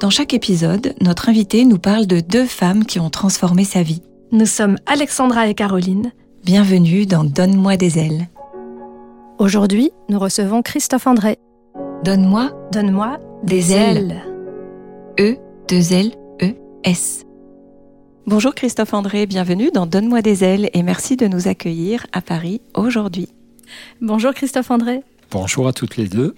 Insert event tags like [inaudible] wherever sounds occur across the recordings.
Dans chaque épisode, notre invité nous parle de deux femmes qui ont transformé sa vie. Nous sommes Alexandra et Caroline. Bienvenue dans Donne-moi des ailes. Aujourd'hui, nous recevons Christophe André. Donne-moi Donne-moi des ailes. E, deux L, E, S. Bonjour Christophe André, bienvenue dans Donne-moi des ailes et merci de nous accueillir à Paris aujourd'hui. Bonjour Christophe André. Bonjour à toutes les deux.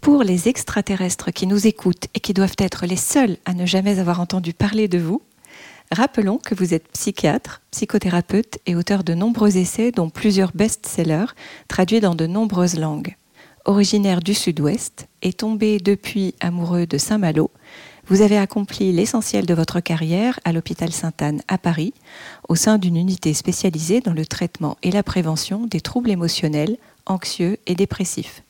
Pour les extraterrestres qui nous écoutent et qui doivent être les seuls à ne jamais avoir entendu parler de vous, rappelons que vous êtes psychiatre, psychothérapeute et auteur de nombreux essais, dont plusieurs best-sellers, traduits dans de nombreuses langues. Originaire du Sud-Ouest et tombé depuis amoureux de Saint-Malo, vous avez accompli l'essentiel de votre carrière à l'hôpital Sainte-Anne à Paris, au sein d'une unité spécialisée dans le traitement et la prévention des troubles émotionnels, anxieux et dépressifs.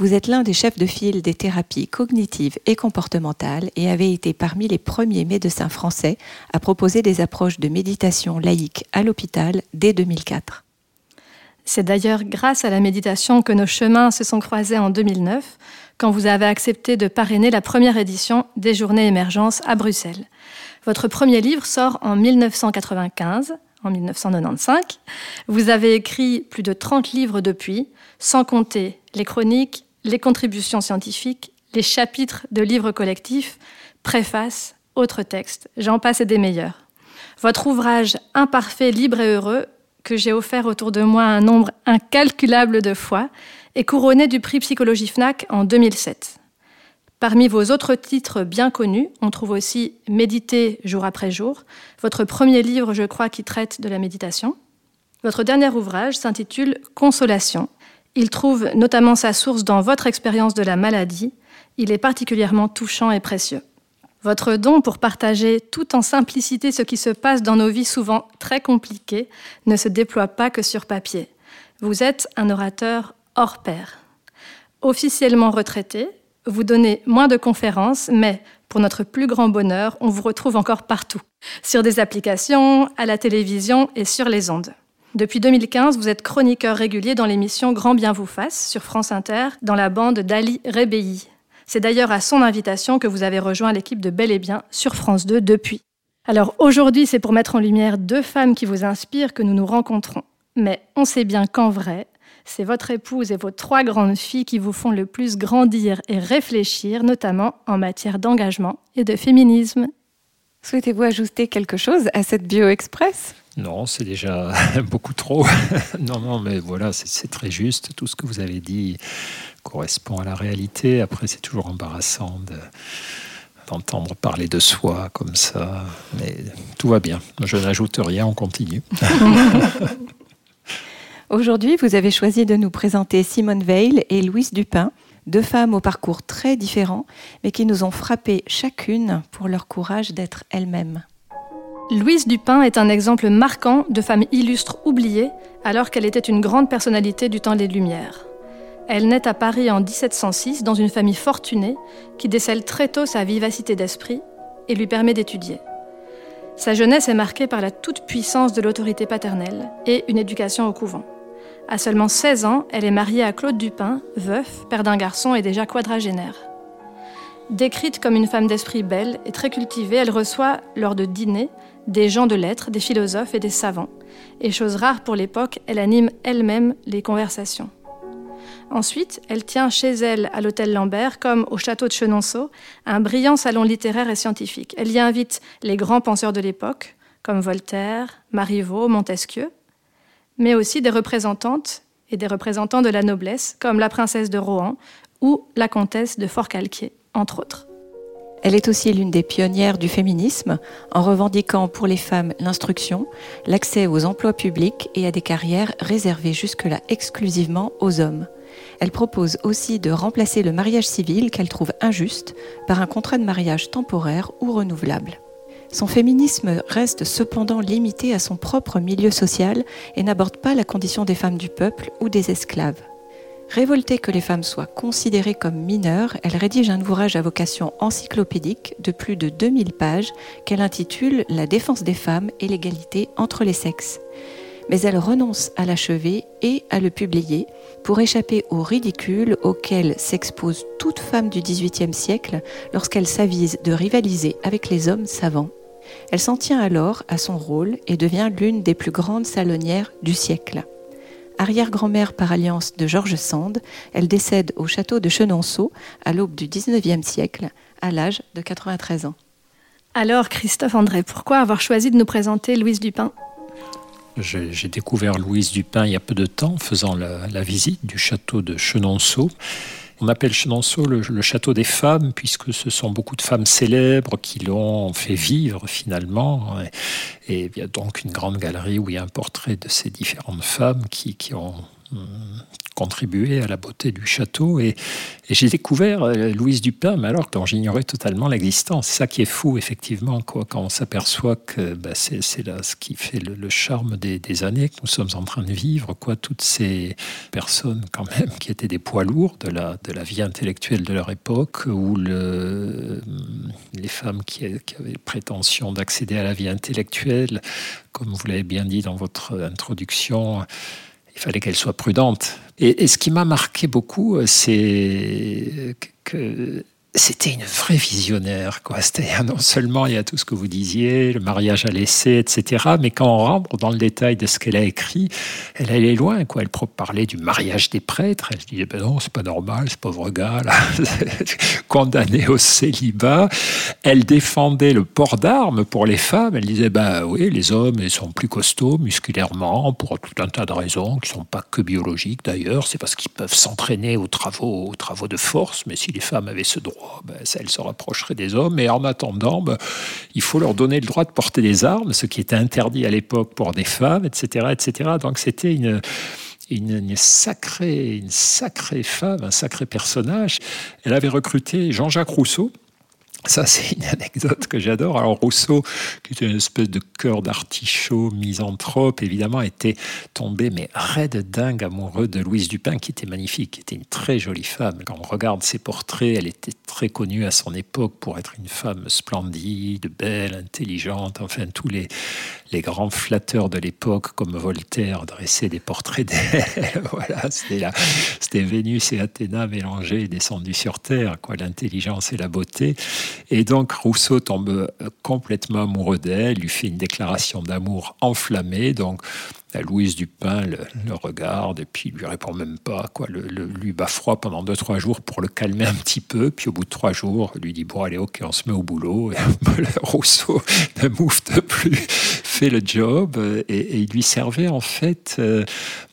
Vous êtes l'un des chefs de file des thérapies cognitives et comportementales et avez été parmi les premiers médecins français à proposer des approches de méditation laïque à l'hôpital dès 2004. C'est d'ailleurs grâce à la méditation que nos chemins se sont croisés en 2009, quand vous avez accepté de parrainer la première édition des Journées Émergence à Bruxelles. Votre premier livre sort en 1995, en 1995. Vous avez écrit plus de 30 livres depuis, sans compter les chroniques, les contributions scientifiques, les chapitres de livres collectifs, préfaces, autres textes, j'en passe des meilleurs. Votre ouvrage Imparfait, libre et heureux, que j'ai offert autour de moi un nombre incalculable de fois, est couronné du prix Psychologie FNAC en 2007. Parmi vos autres titres bien connus, on trouve aussi Méditer jour après jour, votre premier livre, je crois, qui traite de la méditation. Votre dernier ouvrage s'intitule Consolation, il trouve notamment sa source dans votre expérience de la maladie. Il est particulièrement touchant et précieux. Votre don pour partager tout en simplicité ce qui se passe dans nos vies souvent très compliquées ne se déploie pas que sur papier. Vous êtes un orateur hors pair. Officiellement retraité, vous donnez moins de conférences, mais pour notre plus grand bonheur, on vous retrouve encore partout, sur des applications, à la télévision et sur les ondes. Depuis 2015, vous êtes chroniqueur régulier dans l'émission Grand Bien vous fasse sur France Inter, dans la bande d'Ali Rebéi. C'est d'ailleurs à son invitation que vous avez rejoint l'équipe de Bel et Bien sur France 2 depuis. Alors aujourd'hui, c'est pour mettre en lumière deux femmes qui vous inspirent que nous nous rencontrons. Mais on sait bien qu'en vrai, c'est votre épouse et vos trois grandes filles qui vous font le plus grandir et réfléchir, notamment en matière d'engagement et de féminisme. Souhaitez-vous ajouter quelque chose à cette bio express? Non, c'est déjà [laughs] beaucoup trop. [laughs] non, non, mais voilà, c'est très juste. Tout ce que vous avez dit correspond à la réalité. Après, c'est toujours embarrassant d'entendre parler de soi comme ça. Mais tout va bien. Je n'ajoute rien, on continue. [laughs] Aujourd'hui, vous avez choisi de nous présenter Simone Veil et Louise Dupin, deux femmes au parcours très différents, mais qui nous ont frappé chacune pour leur courage d'être elles-mêmes. Louise Dupin est un exemple marquant de femme illustre oubliée alors qu'elle était une grande personnalité du temps des Lumières. Elle naît à Paris en 1706 dans une famille fortunée qui décèle très tôt sa vivacité d'esprit et lui permet d'étudier. Sa jeunesse est marquée par la toute-puissance de l'autorité paternelle et une éducation au couvent. À seulement 16 ans, elle est mariée à Claude Dupin, veuf, père d'un garçon et déjà quadragénaire. Décrite comme une femme d'esprit belle et très cultivée, elle reçoit, lors de dîners, des gens de lettres, des philosophes et des savants. Et chose rare pour l'époque, elle anime elle-même les conversations. Ensuite, elle tient chez elle, à l'hôtel Lambert, comme au château de Chenonceau, un brillant salon littéraire et scientifique. Elle y invite les grands penseurs de l'époque, comme Voltaire, Marivaux, Montesquieu, mais aussi des représentantes et des représentants de la noblesse, comme la princesse de Rohan ou la comtesse de Forcalquier, entre autres. Elle est aussi l'une des pionnières du féminisme en revendiquant pour les femmes l'instruction, l'accès aux emplois publics et à des carrières réservées jusque-là exclusivement aux hommes. Elle propose aussi de remplacer le mariage civil qu'elle trouve injuste par un contrat de mariage temporaire ou renouvelable. Son féminisme reste cependant limité à son propre milieu social et n'aborde pas la condition des femmes du peuple ou des esclaves. Révoltée que les femmes soient considérées comme mineures, elle rédige un ouvrage à vocation encyclopédique de plus de 2000 pages qu'elle intitule La défense des femmes et l'égalité entre les sexes. Mais elle renonce à l'achever et à le publier pour échapper au ridicule auquel s'expose toute femme du XVIIIe siècle lorsqu'elle s'avise de rivaliser avec les hommes savants. Elle s'en tient alors à son rôle et devient l'une des plus grandes salonnières du siècle. Arrière-grand-mère par alliance de Georges Sand, elle décède au château de Chenonceau à l'aube du XIXe siècle, à l'âge de 93 ans. Alors, Christophe André, pourquoi avoir choisi de nous présenter Louise Dupin? J'ai découvert Louise Dupin il y a peu de temps, faisant la, la visite du château de Chenonceau. On appelle Chenonceau le, château des femmes, puisque ce sont beaucoup de femmes célèbres qui l'ont fait vivre finalement. Et il y a donc une grande galerie où il y a un portrait de ces différentes femmes qui, qui ont hum, contribué à la beauté du château. Et, j'ai découvert euh, Louise Dupin, mais alors dont j'ignorais totalement l'existence. C'est ça qui est fou, effectivement, quoi, quand on s'aperçoit que bah, c'est là ce qui fait le, charme des, années que nous sommes en train de vivre. Quoi, toutes ces personnes, quand même, qui étaient des poids lourds de la, de la vie intellectuelle de leur époque, ou le, les femmes qui, qui avaient prétention d'accéder à la vie intellectuelle, comme vous l'avez bien dit dans votre introduction il fallait qu'elle soit prudente. Et, et ce qui m'a marqué beaucoup, euh, c'est que c'était une vraie visionnaire. Quoi. Non seulement il y a tout ce que vous disiez, le mariage à l'essai, etc., mais quand on rentre dans le détail de ce qu'elle a écrit, elle allait loin. Quoi. Elle parlait du mariage des prêtres. Elle disait ben non, c'est pas normal, ce pauvre gars, [laughs] condamné au célibat. Elle défendait le port d'armes pour les femmes. Elle disait ben oui, les hommes ils sont plus costauds musculairement pour tout un tas de raisons qui sont pas que biologiques d'ailleurs. C'est parce qu'ils peuvent s'entraîner aux travaux, aux travaux de force, mais si les femmes avaient ce droit, ben, elles se rapprocheraient des hommes. Et en attendant, ben, il faut leur donner le droit de porter des armes, ce qui était interdit à l'époque pour des femmes, etc. etc. Donc c'était une, sacrée, une sacrée femme, un sacré personnage. Elle avait recruté Jean-Jacques Rousseau, ça, c'est une anecdote que j'adore. Alors, Rousseau, qui était une espèce de cœur d'artichaut, misanthrope, évidemment, était tombé, mais raide dingue, amoureux de Louise Dupin, qui était magnifique, qui était une très jolie femme. Quand on regarde ses portraits, elle était très connue à son époque pour être une femme splendide, belle, intelligente. Enfin, tous les, les grands flatteurs de l'époque, comme Voltaire, dressaient des portraits d'elle. [laughs] voilà, c'était Vénus et Athéna mélangées et descendues sur Terre, quoi, l'intelligence et la beauté. Et donc Rousseau tombe complètement amoureux d'elle, lui fait une déclaration d'amour enflammée. Donc la Louise Dupin le, regarde et puis lui répond même pas, quoi, le, lui bat froid pendant deux trois jours pour le calmer un petit peu. Puis au bout de trois jours, lui dit bon allez ok on se met au boulot. Et [laughs] Rousseau ne moufte plus, [laughs] fait le job et, il lui servait en fait, euh,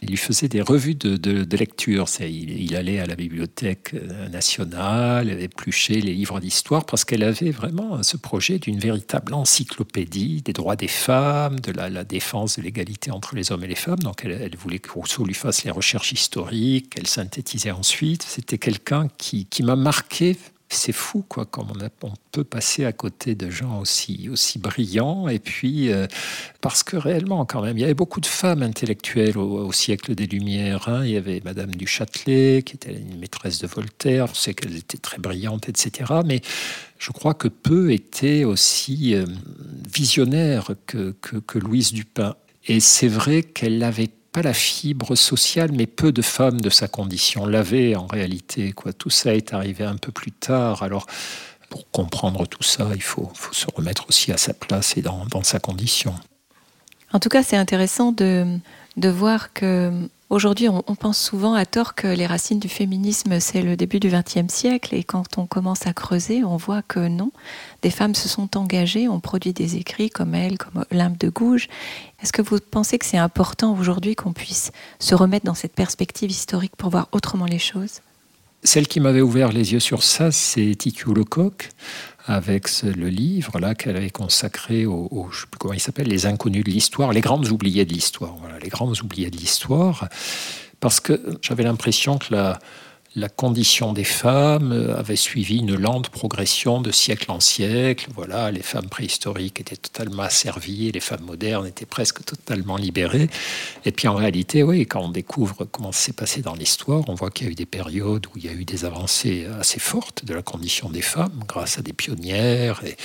il lui faisait des revues de, de, lecture. Il, il, allait à la bibliothèque euh, nationale, épluchait les livres d'histoire parce qu'elle avait vraiment ce projet d'une véritable encyclopédie des droits des femmes, de la, la défense de l'égalité entre les hommes et les femmes. Donc elle, voulait que Rousseau lui fasse les recherches historiques, qu'elle synthétisait ensuite. C'était quelqu'un qui, qui m'a marqué c'est fou, quoi, comme on, peut passer à côté de gens aussi, aussi brillants. Et puis, euh, parce que réellement, quand même, il y avait beaucoup de femmes intellectuelles au, siècle des Lumières. Hein. Il y avait Madame du Châtelet, qui était une maîtresse de Voltaire. On sait qu'elle était très brillante, etc. Mais je crois que peu étaient aussi euh, visionnaires que, que Louise Dupin. Et c'est vrai qu'elle n'avait pas la fibre sociale, mais peu de femmes de sa condition l'avaient en réalité. Tout ça est arrivé un peu plus tard. Alors, pour comprendre tout ça, il faut, faut se remettre aussi à sa place et dans, dans sa condition. En tout cas, c'est intéressant de, de voir que Aujourd'hui, on, pense souvent à tort que les racines du féminisme, c'est le début du XXe siècle, et quand on commence à creuser, on voit que non. Des femmes se sont engagées, ont produit des écrits comme elle, comme Olympe de Gouges. Est-ce que vous pensez que c'est important aujourd'hui qu'on puisse se remettre dans cette perspective historique pour voir autrement les choses? Celle qui m'avait ouvert les yeux sur ça, c'est Titu Lecoq, avec le livre là qu'elle avait consacré aux, je sais plus comment il s'appelle, les inconnus de l'histoire, les grandes oubliées de l'histoire. Voilà, les grandes oubliées de l'histoire. parce que j'avais l'impression que la, la condition des femmes avait suivi une lente progression de siècle en siècle. Voilà, les femmes préhistoriques étaient totalement asservies, les femmes modernes étaient presque totalement libérées. Et puis en réalité, oui, quand on découvre comment ça s'est passé dans l'histoire, on voit qu'il y a eu des périodes où il y a eu des avancées assez fortes de la condition des femmes grâce à des pionnières et,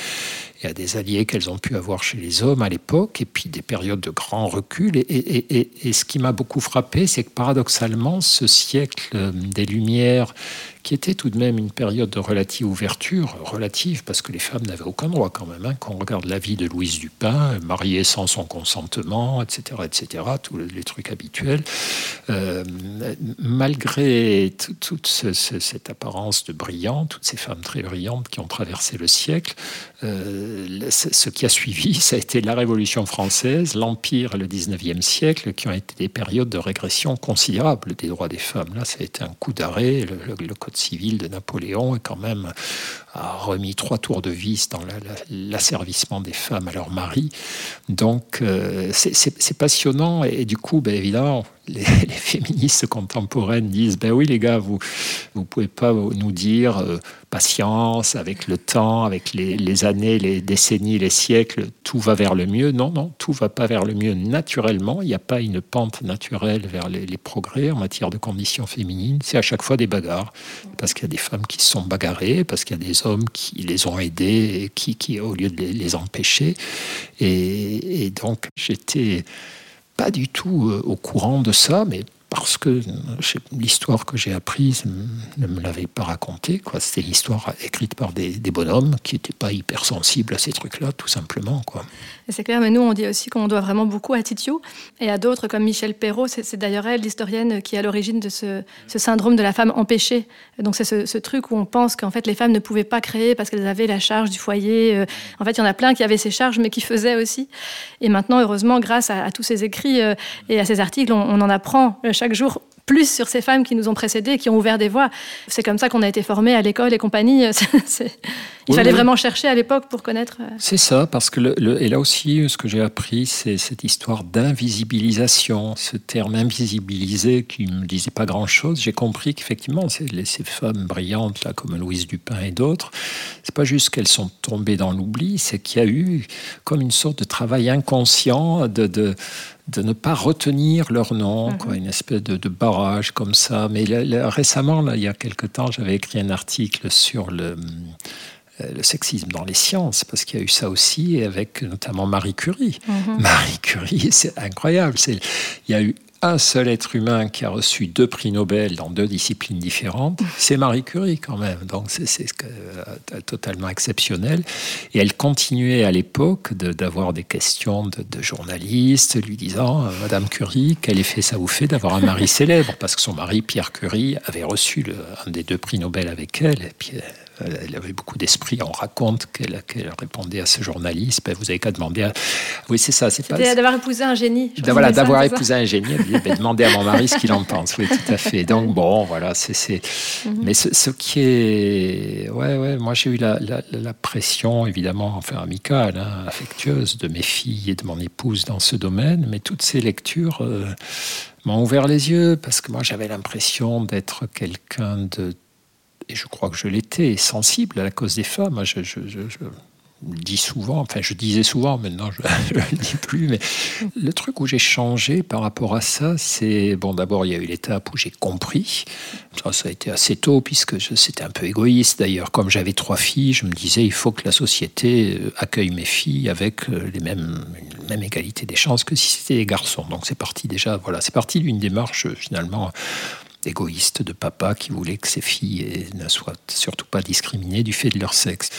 et à des alliés qu'elles ont pu avoir chez les hommes à l'époque, et puis des périodes de grand recul. Et, et ce qui m'a beaucoup frappé, c'est que paradoxalement, ce siècle des Lumières qui était tout de même une période de relative ouverture, relative, parce que les femmes n'avaient aucun droit quand même. Hein. Quand on regarde la vie de Louise Dupin, mariée sans son consentement, etc., etc., tous les trucs habituels, euh, malgré toute cette apparence de brillante, toutes ces femmes très brillantes qui ont traversé le siècle, euh, ce qui a suivi, [laughs] ça a été la Révolution française, l'Empire et le 19e siècle, qui ont été des périodes de régression considérable des droits des femmes. Là, ça a été un coup d'arrêt. Le, le, civil de Napoléon est quand même a remis trois tours de vis dans l'asservissement des femmes à leur mari. Donc euh, c'est passionnant et, du coup, ben, évidemment, [laughs] les, féministes contemporaines disent ben oui les gars, vous vous pouvez pas nous dire euh, patience avec le temps, avec les, années, les décennies, les siècles, tout va vers le mieux. Non, non, tout va pas vers le mieux naturellement. Il n'y a pas une pente naturelle vers les, progrès en matière de conditions féminines. C'est à chaque fois des bagarres parce qu'il y a des femmes qui sont bagarrées, parce qu'il y a des qui les ont aidés, qui, qui au lieu de les, empêcher. Et, et donc, j'étais pas du tout euh, au courant de ça, mais parce que l'histoire que j'ai apprise ne me l'avait pas racontée. C'était l'histoire écrite par des, bonhommes qui n'étaient pas hypersensibles à ces trucs-là, tout simplement. C'est clair, mais nous, on dit aussi qu'on doit vraiment beaucoup à Titiou et à d'autres comme Michel Perrault. C'est d'ailleurs elle, l'historienne, qui est à l'origine de ce, syndrome de la femme empêchée. Donc c'est ce, truc où on pense qu'en fait les femmes ne pouvaient pas créer parce qu'elles avaient la charge du foyer. Euh, en fait, il y en a plein qui avaient ces charges, mais qui faisaient aussi. Et maintenant, heureusement, grâce à, tous ces écrits euh, et à ces articles, on, on en apprend euh, chaque jour plus sur ces femmes qui nous ont précédés, qui ont ouvert des voies. C'est comme ça qu'on a été formés à l'école et compagnie. [laughs] Il fallait vraiment chercher à l'époque pour connaître. Euh, c'est ça, parce que le, et là aussi, ce que j'ai appris, c'est cette histoire d'invisibilisation, ce terme invisibilisé qui me disait pas grand-chose. J'ai compris qu'effectivement, ces, ces femmes brillantes là, comme Louise Dupin et d'autres, c'est pas juste qu'elles sont tombées dans l'oubli, c'est qu'il y a eu comme une sorte de travail inconscient de, de de ne pas retenir leur nom, mhm. quoi, une espèce de, barrage comme ça. Mais récemment, là, il y a quelque temps, j'avais écrit un article sur le, euh, le sexisme dans les sciences, parce qu'il y a eu ça aussi, avec notamment Marie Curie. Mhm. Marie Curie, c'est incroyable. Il y a eu un seul être humain qui a reçu deux prix Nobel dans deux disciplines différentes, c'est Marie Curie quand même. Donc c'est euh, totalement exceptionnel. Et elle continuait à l'époque d'avoir des questions de, journalistes lui disant euh, Madame Curie, quel effet ça vous fait d'avoir un mari célèbre? Parce que son mari, Pierre Curie, avait reçu un des deux prix Nobel avec elle. Et puis elle avait beaucoup d'esprit. On raconte qu'elle répondait à ce journaliste ben, Vous avez qu'à demander à. Oui, c'est ça. C'est d'avoir épousé un génie. Voilà, d'avoir épousé un génie. Ben, demander à mon mari ce qu'il en pense. Oui, tout à fait. Donc, [laughs] bon, voilà. c'est mhm. Mais ce, qui est. Ouais, ouais. Moi, j'ai eu la, la, pression, évidemment, enfin, amicale, hein, affectueuse de mes filles et de mon épouse dans ce domaine. Mais toutes ces lectures. Euh, m'ont ouvert les yeux parce que moi j'avais l'impression d'être quelqu'un de et je crois que je l'étais, sensible à la cause des femmes. Je, dis souvent, enfin je disais souvent, maintenant je [laughs] ne le dis plus, mais le truc où j'ai changé par rapport à ça, c'est, bon d'abord il y a eu l'étape où j'ai compris, ça, a été assez tôt puisque c'était un peu égoïste d'ailleurs, comme j'avais trois filles, je me disais il faut que la société euh, accueille mes filles avec euh, les mêmes, la même égalité des chances que si c'était des garçons. Donc c'est parti déjà, voilà, c'est parti d'une démarche finalement égoïste de papa qui voulait que ses filles ne soient surtout pas discriminées du fait de leur sexe.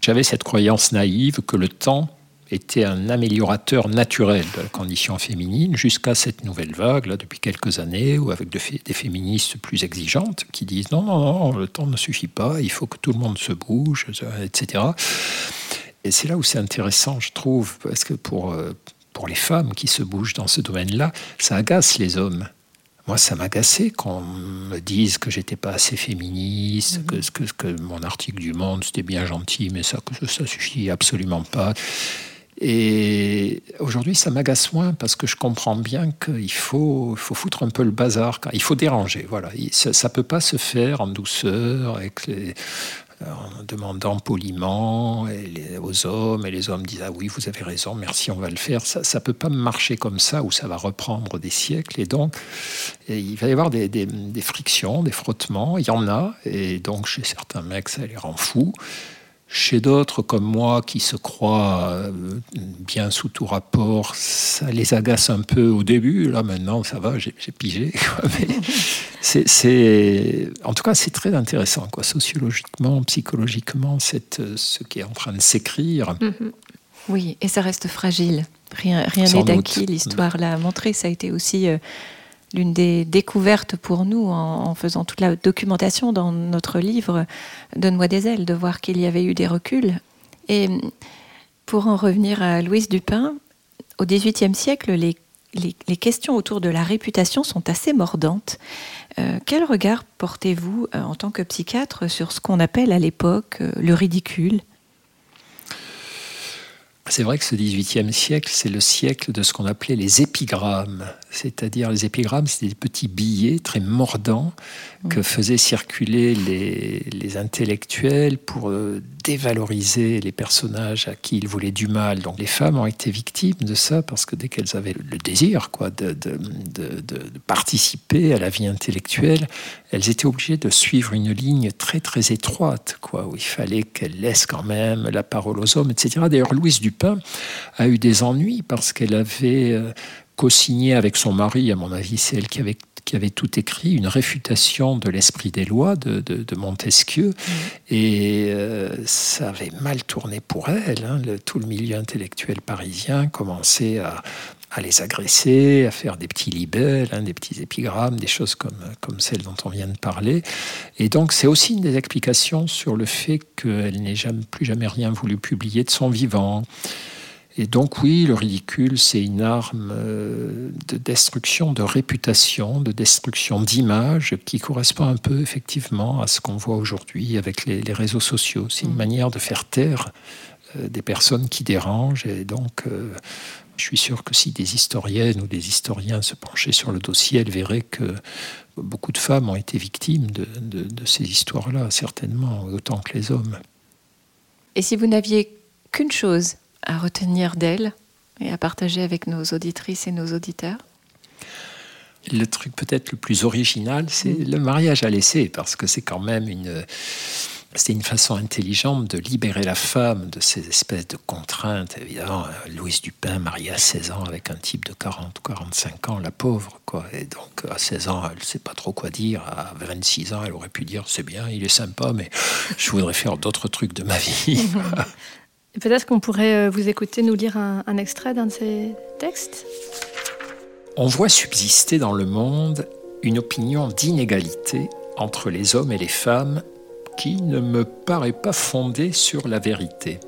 J'avais cette croyance naïve que le temps était un améliorateur naturel de la condition féminine jusqu'à cette nouvelle vague, là, depuis quelques années, ou avec des féministes plus exigeantes qui disent non, non, non, le temps ne suffit pas, il faut que tout le monde se bouge, etc. Et c'est là où c'est intéressant, je trouve, parce que pour, euh, pour les femmes qui se bougent dans ce domaine-là, ça agace les hommes. Moi, ça m'agaçait qu'on me dise que j'étais pas assez féministe, mhm. que, que, mon article du Monde, c'était bien gentil, mais ça, ça suffit absolument pas. Et aujourd'hui, ça m'agace moins parce que je comprends bien qu'il faut, faut foutre un peu le bazar. Il faut déranger. Voilà. Ça ne peut pas se faire en douceur, avec les, en demandant poliment aux hommes, et les hommes disent Ah oui, vous avez raison, merci, on va le faire. Ça ne peut pas marcher comme ça, ou ça va reprendre des siècles. Et donc, il va y avoir des, des, frictions, des frottements, il y en a, et donc chez certains mecs, ça les rend fous. Chez d'autres, comme moi, qui se croient euh, bien sous tout rapport, ça les agace un peu au début. Là, maintenant, ça va, j'ai pigé. [laughs] c'est, en tout cas, c'est très intéressant, quoi, sociologiquement, psychologiquement, cette, ce qui est en train de s'écrire. Mm-hmm. Oui, et ça reste fragile. Rien n'est acquis. L'histoire l'a montré. Ça a été aussi euh, l'une des découvertes pour nous en, faisant toute la documentation dans notre livre Donne-moi des ailes, de voir qu'il y avait eu des reculs. Et pour en revenir à Louise Dupin, au XVIIIe siècle, les, questions autour de la réputation sont assez mordantes. Euh, quel regard portez-vous euh, en tant que psychiatre sur ce qu'on appelle à l'époque euh, le ridicule? C'est vrai que ce XVIIIe siècle, c'est le siècle de ce qu'on appelait les épigrammes. C'est-à-dire, les épigrammes, c'était des petits billets très mordants que faisaient circuler les, intellectuels pour euh, dévaloriser les personnages à qui ils voulaient du mal. Donc les femmes ont été victimes de ça parce que dès qu'elles avaient le désir quoi, de, de, participer à la vie intellectuelle, elles étaient obligées de suivre une ligne très très étroite, quoi, où il fallait qu'elles laissent quand même la parole aux hommes, etc. D'ailleurs, Louise Dupin a eu des ennuis parce qu'elle avait euh, co-signé avec son mari, à mon avis, c'est elle qui avait qui avait tout écrit, une réfutation de l'esprit des lois de, Montesquieu. Mmh. Et euh, ça avait mal tourné pour elle. Hein. tout le milieu intellectuel parisien commençait à, les agresser, à faire des petits libelles, hein, des petits épigrammes, des choses comme, comme celles dont on vient de parler. Et donc c'est aussi une des explications sur le fait qu'elle n'ait jamais, plus jamais rien voulu publier de son vivant. Et donc oui, le ridicule, c'est une arme euh, de destruction de réputation, de destruction d'image, qui correspond un peu effectivement à ce qu'on voit aujourd'hui avec les, réseaux sociaux. C'est une mm. manière de faire taire euh, des personnes qui dérangent. Et donc, euh, je suis sûr que si des historiennes ou des historiens se penchaient sur le dossier, elles verraient que beaucoup de femmes ont été victimes de, de ces histoires-là, certainement, autant que les hommes. Et si vous n'aviez qu'une chose à retenir d'elle et à partager avec nos auditrices et nos auditeurs? Le truc peut-être le plus original, c'est mm. le mariage à l'essai, parce que c'est quand même une... C'est une façon intelligente de libérer la femme de ces espèces de contraintes. Évidemment, Louise Dupin, mariée à 16 ans avec un type de 40 ou 45 ans, la pauvre. Quoi. Et donc, à 16 ans, elle ne sait pas trop quoi dire. À 26 ans, elle aurait pu dire C'est bien, il est sympa, mais je voudrais faire d'autres trucs de ma vie. [laughs] Peut-être qu'on pourrait euh, vous écouter nous lire un, extrait d'un de ces textes On voit subsister dans le monde une opinion d'inégalité entre les hommes et les femmes qui ne me paraît pas fondée sur la vérité.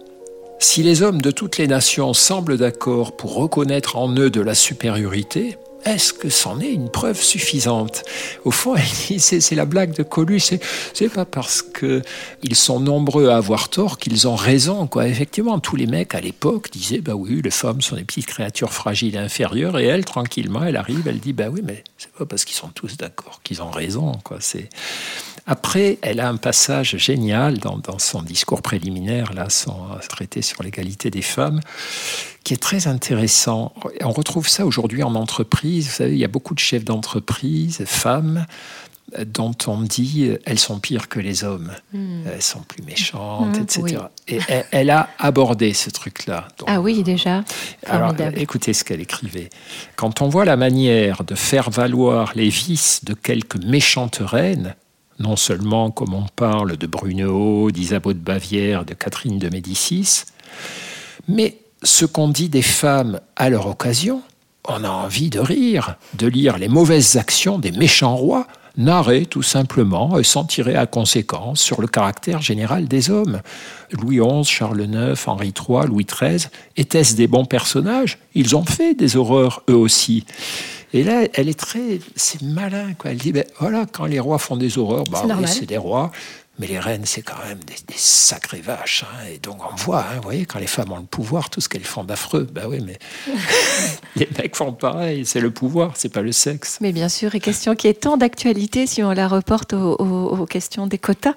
Si les hommes de toutes les nations semblent d'accord pour reconnaître en eux de la supériorité, est-ce que c'en est une preuve suffisante? Au fond, [laughs] c'est la blague de Coluche. C'est pas parce qu'ils sont nombreux à avoir tort qu'ils ont raison. Quoi. Effectivement, tous les mecs à l'époque disaient bah oui, les femmes sont des petites créatures fragiles et inférieures. Et elle, tranquillement, elle arrive, elle dit bah oui, mais c'est pas parce qu'ils sont tous d'accord qu'ils ont raison. C'est après, elle a un passage génial dans, son discours préliminaire, là, son traité sur l'égalité des femmes, qui est très intéressant. On retrouve ça aujourd'hui en entreprise. Vous savez, il y a beaucoup de chefs d'entreprise, femmes, dont on dit elles sont pires que les hommes, hmm. elles sont plus méchantes, hmm, etc. Et elle, a abordé ce truc-là. Ah oui, déjà. Alors, écoutez ce qu'elle écrivait. Quand on voit la manière de faire valoir les vices de quelques méchantes reines, non seulement comme on parle de Brunehaut, d'Isabeau de Bavière, de Catherine de Médicis, mais ce qu'on dit des femmes à leur occasion, on a envie de rire, de lire les mauvaises actions des méchants rois, narrées tout simplement et sans tirer à conséquence sur le caractère général des hommes. Louis XI, Charles IX, Henri III, Louis XIII, étaient-ce des bons personnages? Ils ont fait des horreurs eux aussi. Et là, elle est très, c'est malin, quoi. Elle dit, ben voilà, quand les rois font des horreurs, bah, c'est des rois. Mais les reines, c'est quand même des, sacrées vaches. Hein. Et donc on voit, hein, vous voyez, quand les femmes ont le pouvoir, tout ce qu'elles font d'affreux. Ben oui, mais [laughs] les mecs font pareil. C'est le pouvoir, c'est pas le sexe. Mais bien sûr, et question qui est tant d'actualité si on la reporte aux, questions des quotas,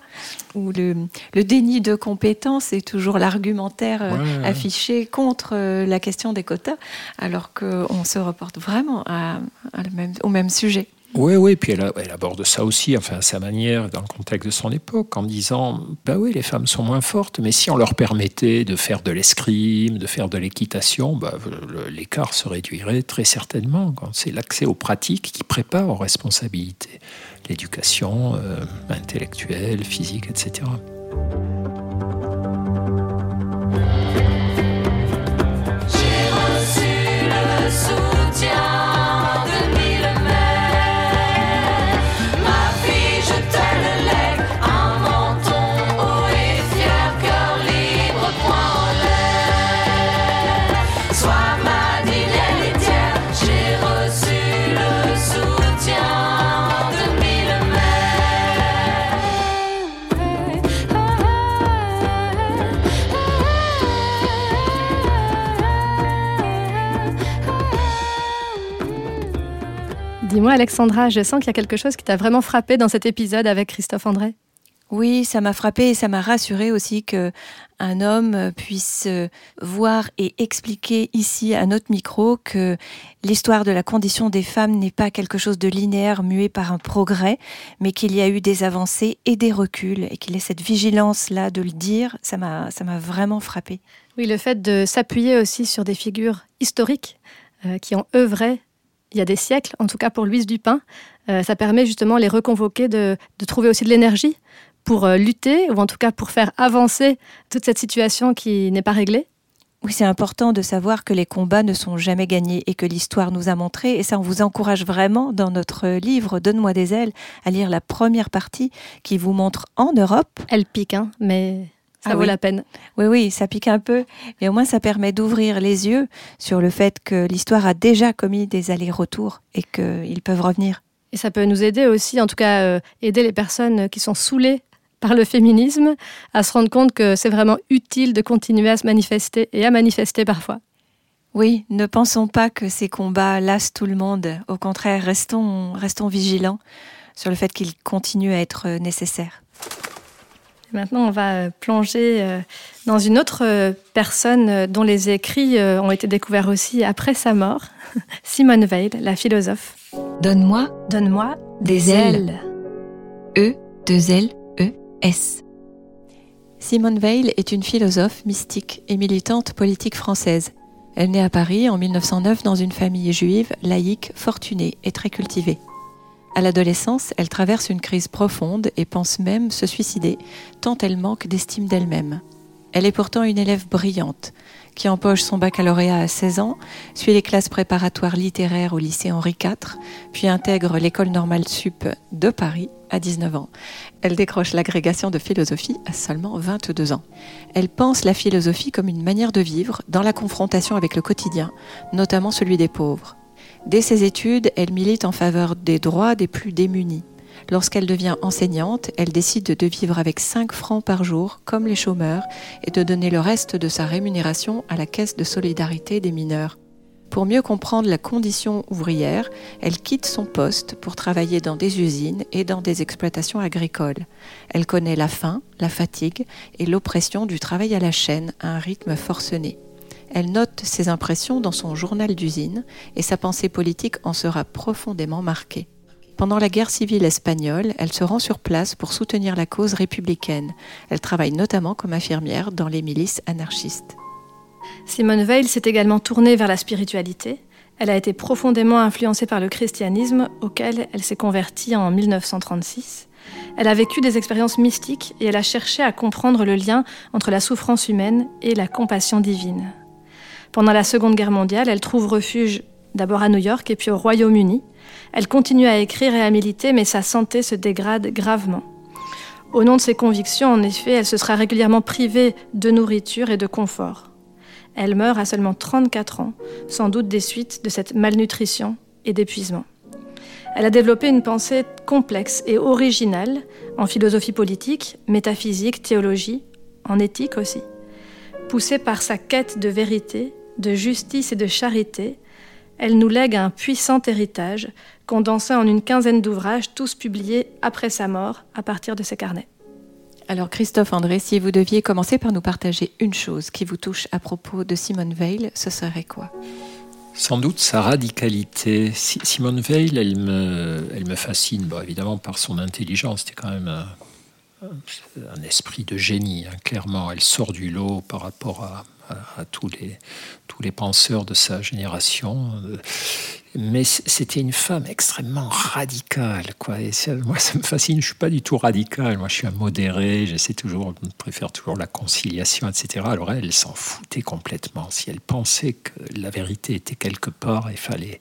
où le, déni de compétence est toujours l'argumentaire euh, affiché contre euh, la question des quotas, alors qu'on se reporte vraiment à, même, au même sujet. Oui, oui, puis elle, aborde ça aussi, enfin à sa manière, dans le contexte de son époque, en disant, bah oui, les femmes sont moins fortes, mais si on leur permettait de faire de l'escrime, de faire de l'équitation, bah, l'écart se réduirait très certainement. C'est l'accès aux pratiques qui prépare aux responsabilités, l'éducation euh, intellectuelle, physique, etc. Dis-moi, Alexandra, je sens qu'il y a quelque chose qui t'a vraiment frappé dans cet épisode avec Christophe André. Oui, ça m'a frappé et ça m'a rassuré aussi que un homme puisse voir et expliquer ici à notre micro que l'histoire de la condition des femmes n'est pas quelque chose de linéaire mué par un progrès, mais qu'il y a eu des avancées et des reculs et qu'il ait cette vigilance là de le dire, ça m'a ça m'a vraiment frappé. Oui, le fait de s'appuyer aussi sur des figures historiques euh, qui ont œuvré il y a des siècles, en tout cas pour Louise Dupin. Euh, ça permet justement les reconvoquer, de, trouver aussi de l'énergie pour euh, lutter, ou en tout cas pour faire avancer toute cette situation qui n'est pas réglée. Oui, c'est important de savoir que les combats ne sont jamais gagnés et que l'histoire nous a montré, et ça on vous encourage vraiment dans notre livre Donne-moi des ailes à lire la première partie qui vous montre en Europe. Elle pique, hein, mais ça ah vaut la peine. Oui, oui, ça pique un peu, mais au moins ça permet d'ouvrir les yeux sur le fait que l'histoire a déjà commis des allers-retours et qu'ils peuvent revenir. Et ça peut nous aider aussi, en tout cas, euh, aider les personnes qui sont saoulées par le féminisme à se rendre compte que c'est vraiment utile de continuer à se manifester et à manifester parfois. Oui, ne pensons pas que ces combats lassent tout le monde. Au contraire, restons, restons vigilants sur le fait qu'ils continuent à être nécessaires. Maintenant, on va euh, plonger euh, dans une autre euh, personne dont les écrits ont été découverts aussi après sa mort, [laughs] Simone Weil, la philosophe. Donne-moi, donne-moi des, ailes. E, deux L, E, S. Simone Weil est une philosophe mystique et militante politique française. Elle naît à Paris en 1909 dans une famille juive, laïque, fortunée et très cultivée. À l'adolescence, elle traverse une crise profonde et pense même se suicider, tant elle manque d'estime d'elle-même. Elle est pourtant une élève brillante, qui empoche son baccalauréat à 16 ans, suit les classes préparatoires littéraires au lycée Henri IV, puis intègre l'école normale sup de Paris à 19 ans. Elle décroche l'agrégation de philosophie à seulement 22 ans. Elle pense la philosophie comme une manière de vivre dans la confrontation avec le quotidien, notamment celui des pauvres. Dès ses études, elle milite en faveur des droits des plus démunis. Lorsqu'elle devient enseignante, elle décide de vivre avec 5 francs par jour, comme les chômeurs, et de donner le reste de sa rémunération à la caisse de solidarité des mineurs. Pour mieux comprendre la condition ouvrière, elle quitte son poste pour travailler dans des usines et dans des exploitations agricoles. Elle connaît la faim, la fatigue et l'oppression du travail à la chaîne à un rythme forcené. Elle note ses impressions dans son journal d'usine et sa pensée politique en sera profondément marquée. Pendant la guerre civile espagnole, elle se rend sur place pour soutenir la cause républicaine. Elle travaille notamment comme infirmière dans les milices anarchistes. Simone Weil s'est également tournée vers la spiritualité. Elle a été profondément influencée par le christianisme auquel elle s'est convertie en 1936. Elle a vécu des expériences mystiques et elle a cherché à comprendre le lien entre la souffrance humaine et la compassion divine. Pendant la Seconde Guerre mondiale, elle trouve refuge d'abord à New York et puis au Royaume-Uni. Elle continue à écrire et à militer, mais sa santé se dégrade gravement. Au nom de ses convictions, en effet, elle se sera régulièrement privée de nourriture et de confort. Elle meurt à seulement 34 ans, sans doute des suites de cette malnutrition et d'épuisement. Elle a développé une pensée complexe et originale en philosophie politique, métaphysique, théologie, en éthique aussi. Poussée par sa quête de vérité, de justice et de charité, elle nous lègue un puissant héritage condensé en une quinzaine d'ouvrages, tous publiés après sa mort à partir de ses carnets. Alors Christophe André, si vous deviez commencer par nous partager une chose qui vous touche à propos de Simone Veil, ce serait quoi? Sans doute sa radicalité. Simone Veil, elle me, elle me fascine, bon, évidemment par son intelligence. C'était quand même un, un, esprit de génie, hein, clairement. Elle sort du lot par rapport à, à, tous, les, tous les penseurs de sa génération. Mais c'était une femme extrêmement radicale. Quoi. Et moi, ça me fascine. Je ne suis pas du tout radical. Moi, je suis un modéré. J'essaie toujours, je préfère toujours la conciliation, etc. Alors elle, elle s'en foutait complètement. Si elle pensait que la vérité était quelque part, il fallait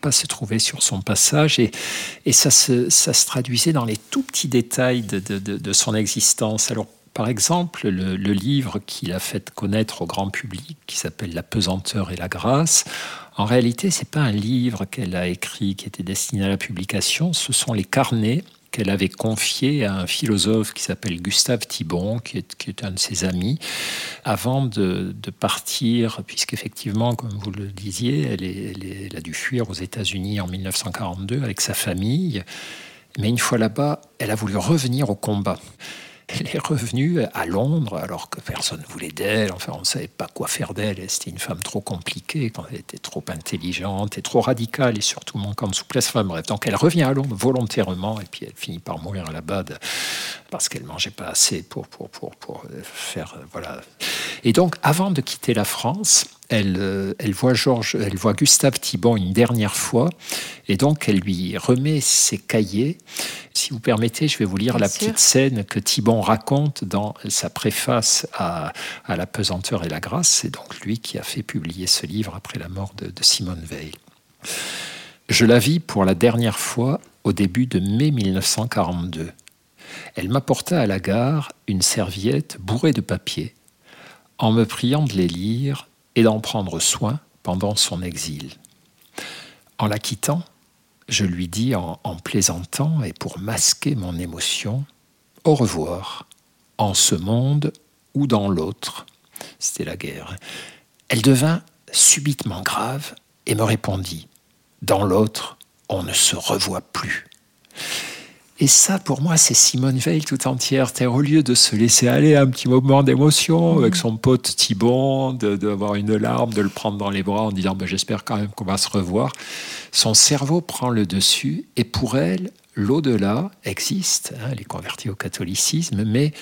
pas se trouver sur son passage. Et, ça, se, ça se traduisait dans les tout petits détails de, de, de, de son existence. Alors par exemple, le, livre qu'il a fait connaître au grand public, qui s'appelle La pesanteur et la grâce, en réalité, ce n'est pas un livre qu'elle a écrit qui était destiné à la publication, ce sont les carnets qu'elle avait confiés à un philosophe qui s'appelle Gustave Thibon, qui est, un de ses amis, avant de, partir, puisqu'effectivement, comme vous le disiez, elle a dû fuir aux États-Unis en 1942 avec sa famille. Mais une fois là-bas, elle a voulu revenir au combat. [laughs] Elle est revenue à Londres alors que personne ne voulait d'elle. Enfin, on ne savait pas quoi faire d'elle. C'était une femme trop compliquée, quand elle était trop intelligente et trop radicale et surtout manquant de souplesse. Bref, donc elle revient à Londres volontairement et puis elle finit par mourir là-bas parce qu'elle mangeait pas assez pour, pour, pour, pour faire. Voilà. Et donc, avant de quitter la France, elle, euh, elle, voit Georges, elle voit Gustave Thibon une dernière fois, et donc elle lui remet ses cahiers. Si vous permettez, je vais vous lire la petite scène que Thibon raconte dans sa préface à, à, La pesanteur et la grâce. C'est donc lui qui a fait publier ce livre après la mort de, de Simone Veil. Je la vis pour la dernière fois au début de mai 1942. Elle m'apporta à la gare une serviette bourrée de papier, en me priant de les lire et d'en prendre soin pendant son exil. En la quittant, je lui dis en, plaisantant et pour masquer mon émotion, Au revoir, en ce monde ou dans l'autre. C'était la guerre. Elle devint subitement grave et me répondit, Dans l'autre, on ne se revoit plus. Et ça, pour moi, c'est Simone Veil tout entière. Au lieu de se laisser aller à un petit moment d'émotion avec son pote Thibon, d'avoir une larme, de le prendre dans les bras en disant ben, J'espère quand même qu'on va se revoir, son cerveau prend le dessus et pour elle, l'au-delà existe. Hein, elle est convertie au catholicisme, mais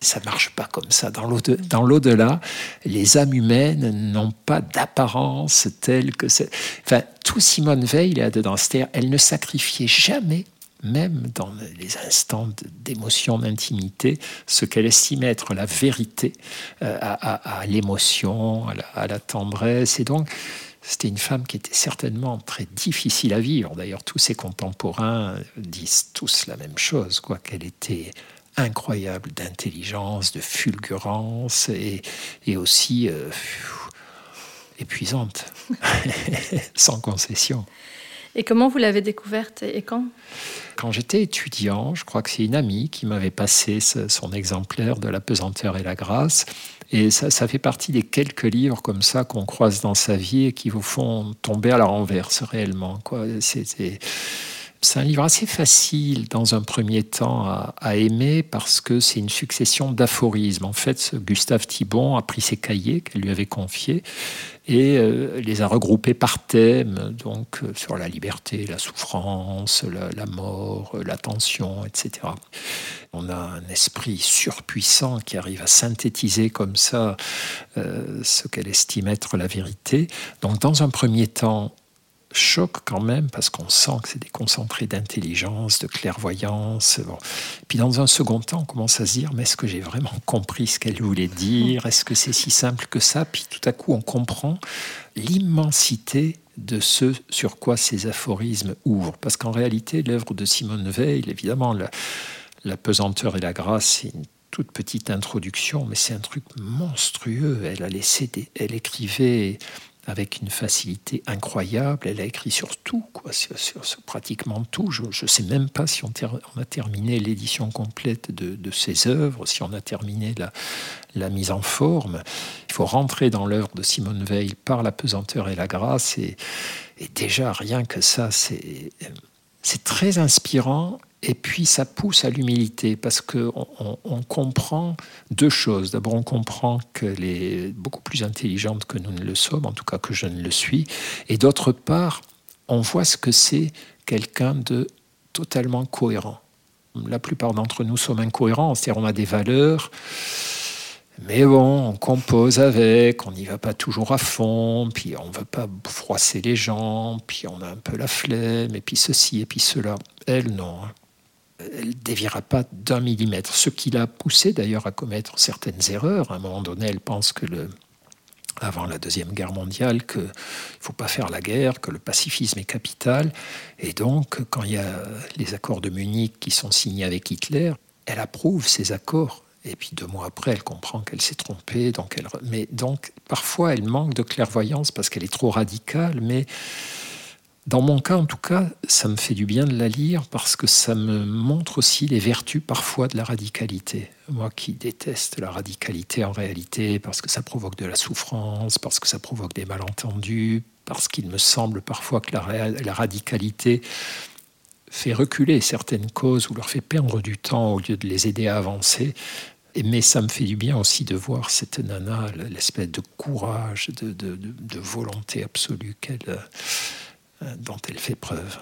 ça marche pas comme ça. Dans l'au-delà, les âmes humaines n'ont pas d'apparence telle que c'est. Enfin, tout Simone Veil est dedans. C'est-à-dire, elle ne sacrifiait jamais même dans les instants d'émotion, d'intimité, ce qu'elle estimait être la vérité euh, à, l'émotion, à, la tendresse. Et donc, c'était une femme qui était certainement très difficile à vivre. D'ailleurs, tous ses contemporains disent tous la même chose, quoi, qu'elle était incroyable d'intelligence, de fulgurance et, aussi euh, épuisante, [laughs] sans concession. Et comment vous l'avez découverte et quand? Quand j'étais étudiant, je crois que c'est une amie qui m'avait passé son exemplaire de La pesanteur et la grâce. Et ça, ça fait partie des quelques livres comme ça qu'on croise dans sa vie et qui vous font tomber à la renverse réellement. C'est c'est un livre assez facile dans un premier temps à, aimer parce que c'est une succession d'aphorismes. En fait, Gustave Thibon a pris ses cahiers qu'elle lui avait confiés et euh, les a regroupés par thème, donc euh, sur la liberté, la souffrance, la, mort, euh, la tension, etc. On a un esprit surpuissant qui arrive à synthétiser comme ça ce qu'elle estime être la vérité. Donc, dans un premier temps, choc quand même, parce qu'on sent que c'est des concentrés d'intelligence, de clairvoyance. Puis dans un second temps, on commence à se dire, mais est-ce que j'ai vraiment compris ce qu'elle voulait dire? Est-ce que c'est si simple que ça? Puis tout à coup, on comprend l'immensité de ce sur quoi ces aphorismes ouvrent. Parce qu'en réalité, l'œuvre de Simone Veil, évidemment, la, la pesanteur et la grâce, c'est une toute petite introduction, mais c'est un truc monstrueux. Elle a laissé des, elle écrivait avec une facilité incroyable. Elle a écrit sur tout, quoi, sur, pratiquement tout. Je ne sais même pas si on, a terminé l'édition complète de, ses œuvres, si on a terminé la, mise en forme. Il faut rentrer dans l'œuvre de Simone Veil par la pesanteur et la grâce. Et, et déjà, rien que ça, c'est très inspirant et puis ça pousse à l'humilité parce qu'on on, comprend deux choses. D'abord, on comprend qu'elle est beaucoup plus intelligente que nous ne le sommes, en tout cas que je ne le suis. Et d'autre part, on voit ce que c'est quelqu'un de totalement cohérent. La plupart d'entre nous sommes incohérents, c'est-à-dire on a des valeurs, mais bon, on compose avec, on n'y va pas toujours à fond, puis on ne veut pas froisser les gens, puis on a un peu la flemme, et puis ceci, et puis cela. Elle, non. Elle ne déviera pas d'un millimètre. Ce qui l'a poussé d'ailleurs à commettre certaines erreurs. À un moment donné, elle pense que avant la Deuxième Guerre mondiale qu'il ne faut pas faire la guerre, que le pacifisme est capital. Et donc, quand il y a les accords de Munich qui sont signés avec Hitler, elle approuve ces accords. Et puis deux mois après, elle comprend qu'elle s'est trompée. Donc elle... Mais donc, parfois, elle manque de clairvoyance parce qu'elle est trop radicale. Mais dans mon cas, en tout cas, ça me fait du bien de la lire parce que ça me montre aussi les vertus parfois de la radicalité. Moi qui déteste la radicalité en réalité parce que ça provoque de la souffrance, parce que ça provoque des malentendus, parce qu'il me semble parfois que la, radicalité fait reculer certaines causes ou leur fait perdre du temps au lieu de les aider à avancer. Mais ça me fait du bien aussi de voir cette nana, l'espèce de courage, de, de volonté absolue qu'elle euh, dont elle fait preuve.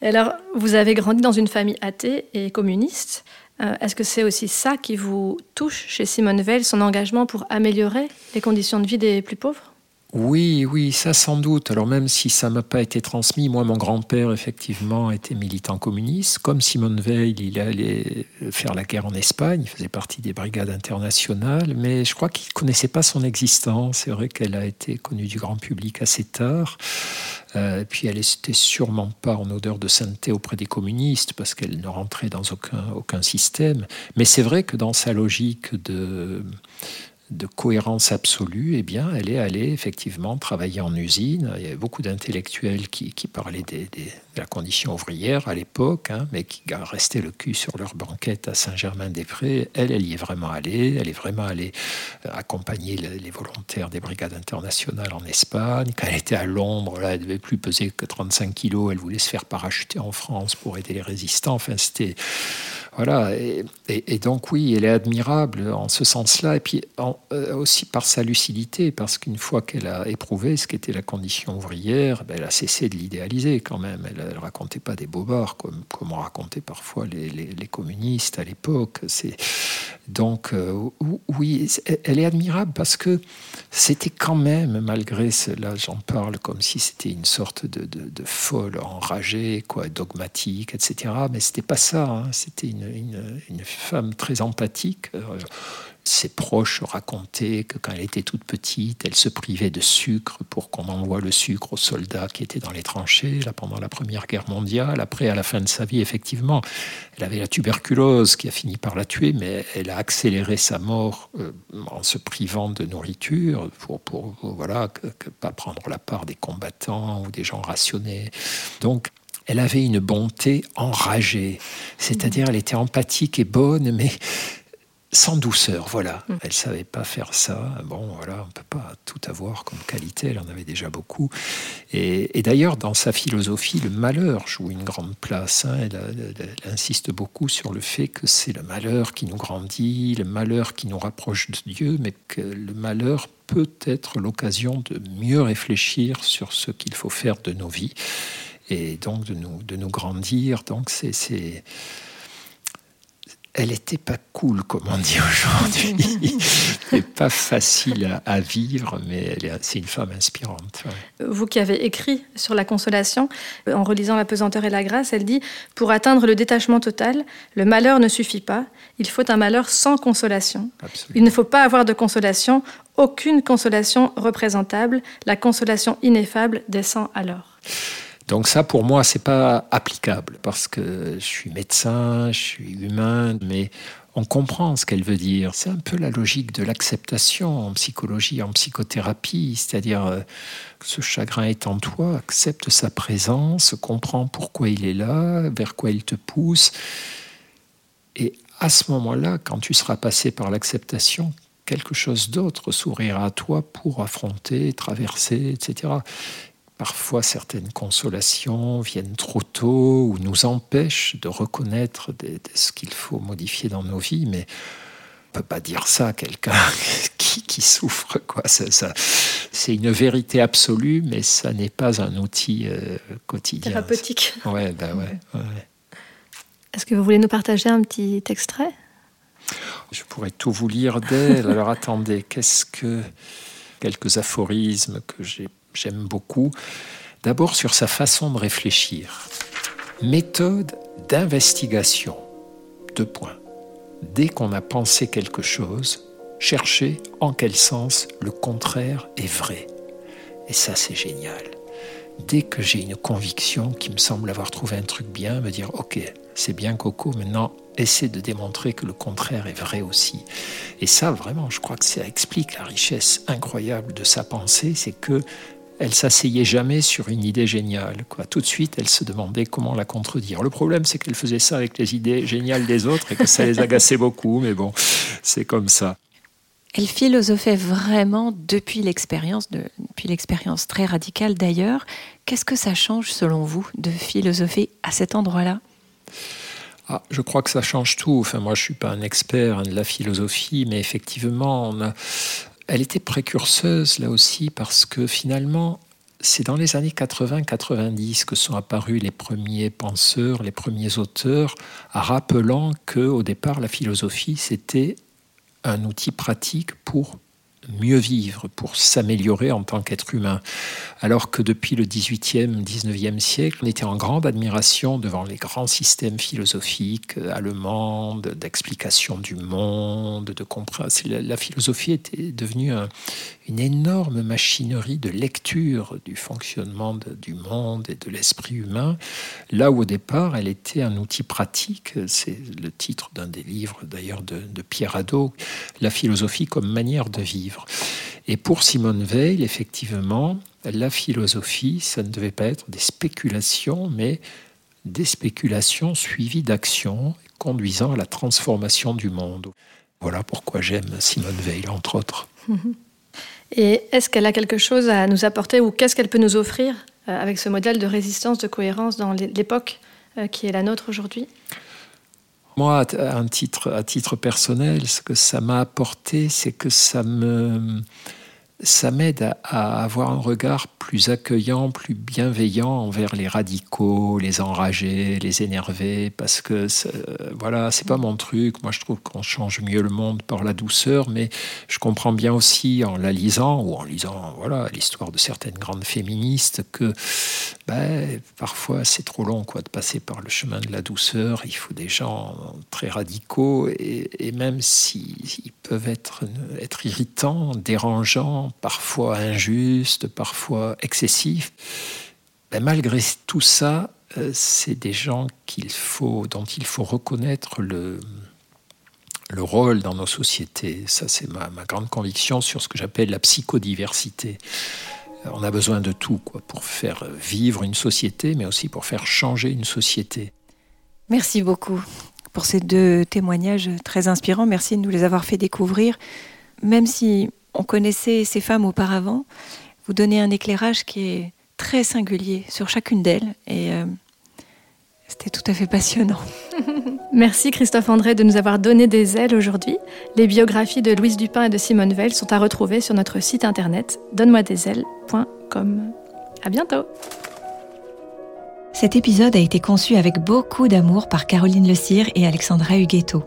Alors, vous avez grandi dans une famille athée et communiste. Euh, est-ce que c'est aussi ça qui vous touche chez Simone Veil, son engagement pour améliorer les conditions de vie des plus pauvres? Oui, oui, ça sans doute. Alors même si ça m'a pas été transmis, moi mon grand-père effectivement était militant communiste. Comme Simone Veil, il allait faire la guerre en Espagne, il faisait partie des brigades internationales, mais je crois qu'il connaissait pas son existence. C'est vrai qu'elle a été connue du grand public assez tard. Euh, puis elle n'était sûrement pas en odeur de sainteté auprès des communistes parce qu'elle ne rentrait dans aucun, aucun système. Mais c'est vrai que dans sa logique de de cohérence absolue, eh bien, elle est allée effectivement travailler en usine. Il y avait beaucoup d'intellectuels qui, parlaient de la condition ouvrière à l'époque, hein, mais qui restaient le cul sur leur banquette à Saint-Germain-des-Prés. Elle, elle y est vraiment allée. Elle est vraiment allée euh, accompagner les volontaires des brigades internationales en Espagne. Quand elle était à Londres, là, elle ne devait plus peser que 35 kilos. Elle voulait se faire parachuter en France pour aider les résistants. Enfin, c'était voilà, et, donc oui, elle est admirable en ce sens-là, et puis euh, aussi par sa lucidité, parce qu'une fois qu'elle a éprouvé ce qu'était la condition ouvrière, ben, elle a cessé de l'idéaliser quand même. Elle ne racontait pas des bobards comme, comme on racontait parfois les, les, communistes à l'époque. Donc euh, oui, elle est admirable parce que c'était quand même, malgré cela, j'en parle comme si c'était une sorte de, de, folle enragée, quoi, dogmatique, etc. Mais c'était pas ça, hein. c'était une une, femme très empathique. Euh, ses proches racontaient que quand elle était toute petite, elle se privait de sucre pour qu'on envoie le sucre aux soldats qui étaient dans les tranchées là, pendant la Première Guerre mondiale. Après, à la fin de sa vie, effectivement, elle avait la tuberculose qui a fini par la tuer, mais elle a accéléré sa mort euh, en se privant de nourriture pour, pour, voilà, pas prendre la part des combattants ou des gens rationnés. Donc, elle avait une bonté enragée, c'est-à-dire elle était empathique et bonne, mais sans douceur, voilà. Mm. Elle savait pas faire ça. Bon, voilà, on peut pas tout avoir comme qualité, elle en avait déjà beaucoup. Et, d'ailleurs, dans sa philosophie, le malheur joue une grande place. Hein. Elle, elle, insiste beaucoup sur le fait que c'est le malheur qui nous grandit, le malheur qui nous rapproche de Dieu, mais que le malheur peut être l'occasion de mieux réfléchir sur ce qu'il faut faire de nos vies et donc de nous, de nous grandir. Donc c'est, elle n'était pas cool, comme on dit aujourd'hui. [laughs] n'est pas facile à, vivre, mais c'est une femme inspirante. Vous qui avez écrit sur la consolation, en relisant La pesanteur et la grâce, elle dit Pour atteindre le détachement total, le malheur ne suffit pas. Il faut un malheur sans consolation. Il ne faut pas avoir de consolation, aucune consolation représentable. La consolation ineffable descend alors. Donc ça, pour moi, c'est pas applicable parce que je suis médecin, je suis humain, mais on comprend ce qu'elle veut dire. C'est un peu la logique de l'acceptation en psychologie, en psychothérapie, c'est-à-dire euh, ce chagrin est en toi, accepte sa présence, comprends pourquoi il est là, vers quoi il te pousse. Et à ce moment-là, quand tu seras passé par l'acceptation, quelque chose d'autre s'ouvrira à toi pour affronter, traverser, etc. Parfois, certaines consolations viennent trop tôt ou nous empêchent de reconnaître ce qu'il faut modifier dans nos vies, mais on ne peut pas dire ça à quelqu'un [laughs] qui, souffre. Quoi. c'est une vérité absolue, mais ça n'est pas un outil euh, quotidien. Thérapeutique. Ouais, ben ouais, Est-ce que vous voulez nous partager un petit extrait? Je pourrais tout vous lire d'elle. Alors attendez, qu'est-ce que quelques aphorismes que j'ai j'aime beaucoup. D'abord sur sa façon de réfléchir. Méthode d'investigation. Deux points. Dès qu'on a pensé quelque chose, chercher en quel sens le contraire est vrai. Et ça, c'est génial. Dès que j'ai une conviction qui me semble avoir trouvé un truc bien, me dire Ok, c'est bien Coco, maintenant essaie de démontrer que le contraire est vrai aussi. Et ça, vraiment, je crois que ça explique la richesse incroyable de sa pensée, c'est que elle s'asseyait jamais sur une idée géniale. Quoi. Tout de suite, elle se demandait comment la contredire. Le problème, c'est qu'elle faisait ça avec les idées géniales des autres et que ça les agaçait beaucoup, mais bon, c'est comme ça. Elle philosophait vraiment depuis l'expérience, depuis l'expérience très radicale d'ailleurs. Qu'est-ce que ça change selon vous de philosopher à cet endroit-là? Ah, je crois que ça change tout. Enfin, moi, je suis pas un expert de la philosophie, mais effectivement, on a, elle était précurseuse là aussi parce que finalement, c'est dans les années 80-90 que sont apparus les premiers penseurs, les premiers auteurs, rappelant que au départ la philosophie c'était un outil pratique pour mieux vivre, pour s'améliorer en tant qu'être humain. Alors que depuis le 18e, 19e siècle, on était en grande admiration devant les grands systèmes philosophiques allemands, d'explication du monde, de compréhension. La, philosophie était devenue une énorme machinerie de lecture du fonctionnement du monde et de l'esprit humain, là où au départ elle était un outil pratique. C'est le titre d'un des livres d'ailleurs de, de Pierre Hadot, La philosophie comme manière de vivre. Et pour Simone Veil, effectivement, la philosophie, ça ne devait pas être des spéculations, mais des spéculations suivies d'actions conduisant à la transformation du monde. Voilà pourquoi j'aime Simone Veil, entre autres. [laughs] Et est-ce qu'elle a quelque chose à nous apporter ou qu'est-ce qu'elle peut nous offrir euh, avec ce modèle de résistance, de cohérence dans l'époque euh, qui est la nôtre aujourd'hui? Moi, à, titre personnel, ce que ça m'a apporté, c'est que ça me ça m'aide à, avoir un regard plus accueillant, plus bienveillant envers les radicaux, les enragés, les énervés, parce que voilà, c'est pas mon truc. Moi, je trouve qu'on change mieux le monde par la douceur, mais je comprends bien aussi en la lisant ou en lisant voilà l'histoire de certaines grandes féministes que ben, parfois c'est trop long quoi de passer par le chemin de la douceur. Il faut des gens très radicaux et, même s'ils peuvent être irritants, dérangeants parfois injuste, parfois excessif. Ben, malgré tout ça, euh, c'est des gens qu'il faut, dont il faut reconnaître le, le rôle dans nos sociétés. Ça, c'est ma, grande conviction sur ce que j'appelle la psychodiversité. Euh, on a besoin de tout quoi, pour faire vivre une société, mais aussi pour faire changer une société. Merci beaucoup pour ces deux témoignages très inspirants. Merci de nous les avoir fait découvrir. Même si on connaissait ces femmes auparavant, vous donnez un éclairage qui est très singulier sur chacune d'elles et euh, c'était tout à fait passionnant. [laughs] Merci Christophe André de nous avoir donné des ailes aujourd'hui. Les biographies de Louise Dupin et de Simone Veil sont à retrouver sur notre site internet donne-moi-des-ailes.com. À bientôt. Cet épisode a été conçu avec beaucoup d'amour par Caroline Le Cire et Alexandra Huguetto.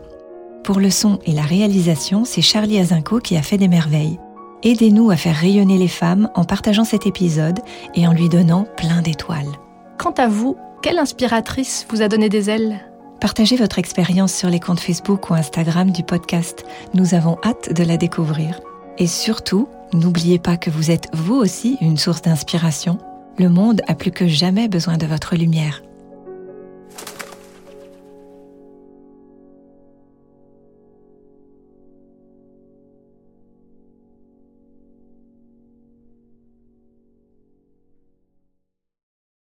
Pour le son et la réalisation, c'est Charlie Azinco qui a fait des merveilles. Aidez-nous à faire rayonner les femmes en partageant cet épisode et en lui donnant plein d'étoiles. Quant à vous, quelle inspiratrice vous a donné des ailes? Partagez votre expérience sur les comptes Facebook ou Instagram du podcast. Nous avons hâte de la découvrir. Et surtout, n'oubliez pas que vous êtes vous aussi une source d'inspiration. Le monde a plus que jamais besoin de votre lumière.